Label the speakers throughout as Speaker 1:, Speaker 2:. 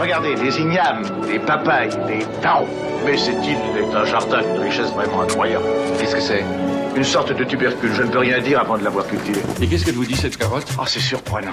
Speaker 1: Regardez, des ignames, des papayes, des taros. Mais cette île est un jardin d'une richesse vraiment incroyable.
Speaker 2: Qu'est-ce que c'est?
Speaker 1: Une sorte de tubercule, je ne peux rien dire avant de l'avoir cultivée.
Speaker 2: Et qu'est-ce qu'elle vous dit cette carotte?
Speaker 1: Oh, c'est surprenant.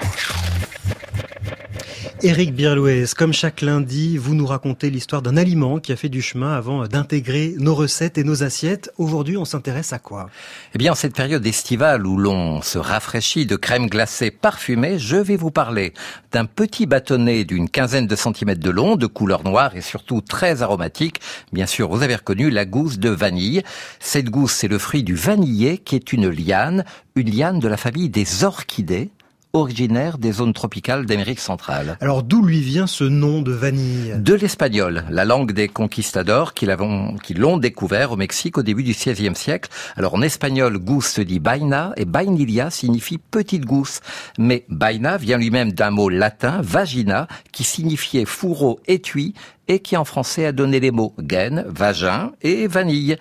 Speaker 3: Éric Birlouez, comme chaque lundi, vous nous racontez l'histoire d'un aliment qui a fait du chemin avant d'intégrer nos recettes et nos assiettes. Aujourd'hui, on s'intéresse à quoi?
Speaker 4: Eh bien, en cette période estivale où l'on se rafraîchit de crème glacée parfumée, je vais vous parler d'un petit bâtonnet d'une quinzaine de centimètres de long, de couleur noire et surtout très aromatique. Bien sûr, vous avez reconnu la gousse de vanille. Cette gousse, c'est le fruit du vanillé qui est une liane, une liane de la famille des orchidées originaire des zones tropicales d'Amérique centrale.
Speaker 3: Alors d'où lui vient ce nom de vanille?
Speaker 4: De l'espagnol, la langue des conquistadors qui l'ont découvert au Mexique au début du XVIe siècle. Alors en espagnol, gousse se dit baina et bainilia signifie petite gousse. Mais baina vient lui-même d'un mot latin, vagina, qui signifiait fourreau étui et qui en français a donné les mots gaine, vagin et vanille.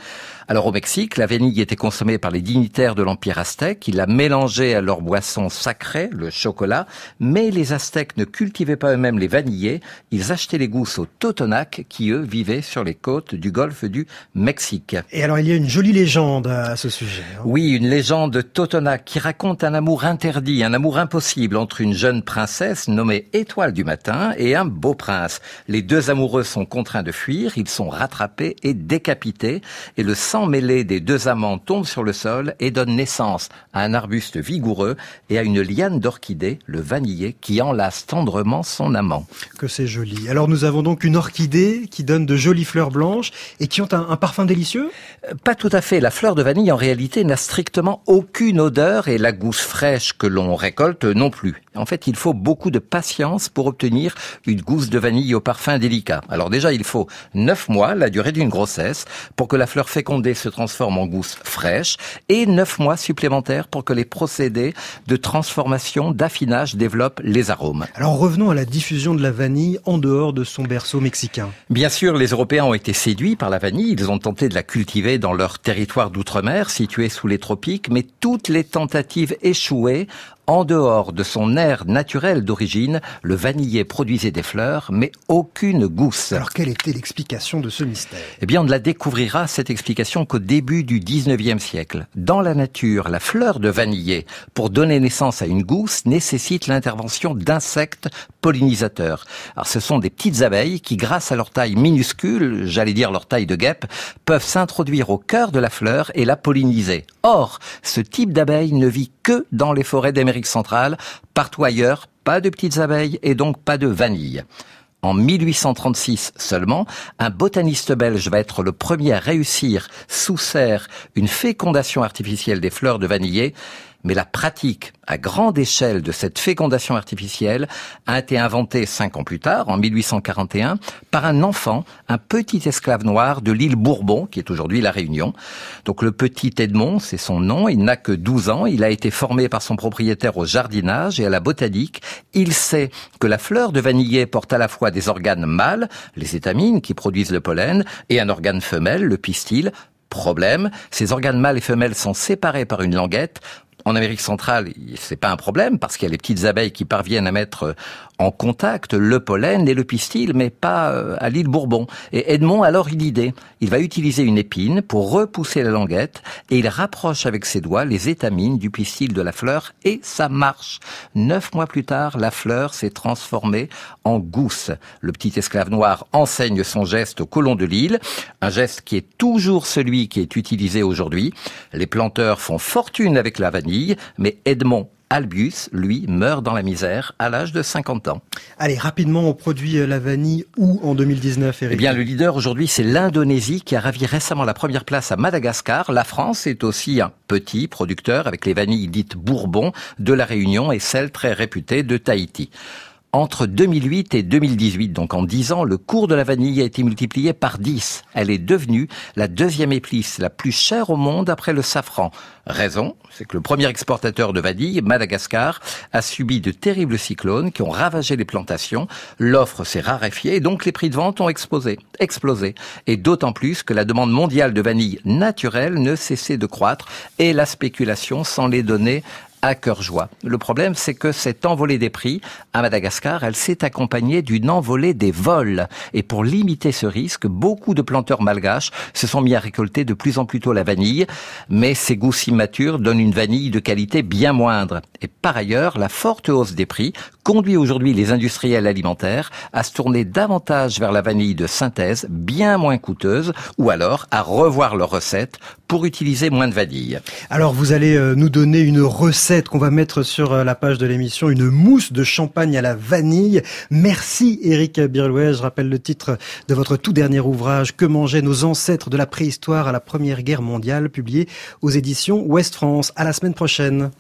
Speaker 4: Alors au Mexique, la vanille était consommée par les dignitaires de l'Empire aztèque, ils la mélangeaient à leur boisson sacrée, le chocolat, mais les Aztèques ne cultivaient pas eux-mêmes les vanillés, ils achetaient les gousses aux Totonacs qui eux vivaient sur les côtes du golfe du Mexique.
Speaker 3: Et alors il y a une jolie légende à ce sujet.
Speaker 4: Hein. Oui, une légende Totonac qui raconte un amour interdit, un amour impossible entre une jeune princesse nommée Étoile du matin et un beau prince. Les deux amoureux sont contraints de fuir, ils sont rattrapés et décapités et le sang mêlé des deux amants tombe sur le sol et donne naissance à un arbuste vigoureux et à une liane d'orchidée, le vanillé, qui enlace tendrement son amant.
Speaker 3: Que c'est joli. Alors nous avons donc une orchidée qui donne de jolies fleurs blanches et qui ont un, un parfum délicieux?
Speaker 4: Euh, Pas tout à fait. La fleur de vanille, en réalité, n'a strictement aucune odeur et la gousse fraîche que l'on récolte non plus. En fait, il faut beaucoup de patience pour obtenir une gousse de vanille au parfum délicat. Alors déjà, il faut 9 mois, la durée d'une grossesse, pour que la fleur fécondée se transforme en gousse fraîche, et 9 mois supplémentaires pour que les procédés de transformation, d'affinage développent les arômes.
Speaker 3: Alors revenons à la diffusion de la vanille en dehors de son berceau mexicain.
Speaker 4: Bien sûr, les Européens ont été séduits par la vanille, ils ont tenté de la cultiver dans leur territoire d'outre-mer situé sous les tropiques, mais toutes les tentatives échouées en dehors de son air naturel d'origine, le vanillé produisait des fleurs, mais aucune gousse.
Speaker 3: Alors quelle était l'explication de ce mystère?
Speaker 4: Eh bien, on ne la découvrira, cette explication, qu'au début du 19e siècle. Dans la nature, la fleur de vanillé, pour donner naissance à une gousse, nécessite l'intervention d'insectes pollinisateurs. Alors, ce sont des petites abeilles qui, grâce à leur taille minuscule, j'allais dire leur taille de guêpe, peuvent s'introduire au cœur de la fleur et la polliniser. Or, ce type d'abeille ne vit que dans les forêts d'Amérique centrale. Partout ailleurs, pas de petites abeilles et donc pas de vanille. En 1836 seulement, un botaniste belge va être le premier à réussir sous serre une fécondation artificielle des fleurs de vanillé mais la pratique à grande échelle de cette fécondation artificielle a été inventée cinq ans plus tard, en 1841, par un enfant, un petit esclave noir de l'île Bourbon, qui est aujourd'hui la Réunion. Donc le petit Edmond, c'est son nom, il n'a que 12 ans, il a été formé par son propriétaire au jardinage et à la botanique. Il sait que la fleur de vanillé porte à la fois des organes mâles, les étamines qui produisent le pollen, et un organe femelle, le pistil, Problème, ces organes mâles et femelles sont séparés par une languette en Amérique centrale, c'est pas un problème parce qu'il y a les petites abeilles qui parviennent à mettre en contact le pollen et le pistil, mais pas euh, à l'île Bourbon. Et Edmond a alors une idée. Il va utiliser une épine pour repousser la languette et il rapproche avec ses doigts les étamines du pistil de la fleur et ça marche. Neuf mois plus tard, la fleur s'est transformée en gousse. Le petit esclave noir enseigne son geste au colon de l'île, un geste qui est toujours celui qui est utilisé aujourd'hui. Les planteurs font fortune avec la vanille, mais Edmond Albius, lui, meurt dans la misère à l'âge de 50 ans.
Speaker 3: Allez, rapidement, on produit euh, la vanille où en 2019, Eric
Speaker 4: Eh bien, le leader aujourd'hui, c'est l'Indonésie qui a ravi récemment la première place à Madagascar. La France est aussi un petit producteur avec les vanilles dites Bourbon de la Réunion et celles très réputées de Tahiti. Entre 2008 et 2018, donc en 10 ans, le cours de la vanille a été multiplié par 10. Elle est devenue la deuxième épice la plus chère au monde après le safran. Raison, c'est que le premier exportateur de vanille, Madagascar, a subi de terribles cyclones qui ont ravagé les plantations. L'offre s'est raréfiée et donc les prix de vente ont explosé. explosé. Et d'autant plus que la demande mondiale de vanille naturelle ne cessait de croître et la spéculation sans les donner à cœur joie. Le problème, c'est que cette envolée des prix à Madagascar, elle s'est accompagnée d'une envolée des vols. Et pour limiter ce risque, beaucoup de planteurs malgaches se sont mis à récolter de plus en plus tôt la vanille, mais ces gousses immatures donnent une vanille de qualité bien moindre. Et par ailleurs, la forte hausse des prix conduit aujourd'hui les industriels alimentaires à se tourner davantage vers la vanille de synthèse, bien moins coûteuse, ou alors à revoir leurs recettes pour utiliser moins de vanille.
Speaker 3: Alors vous allez euh, nous donner une recette qu'on va mettre sur euh, la page de l'émission, une mousse de champagne à la vanille. Merci Eric Birlouet, je rappelle le titre de votre tout dernier ouvrage, Que mangeaient nos ancêtres de la préhistoire à la Première Guerre mondiale, publié aux éditions Ouest France. À la semaine prochaine.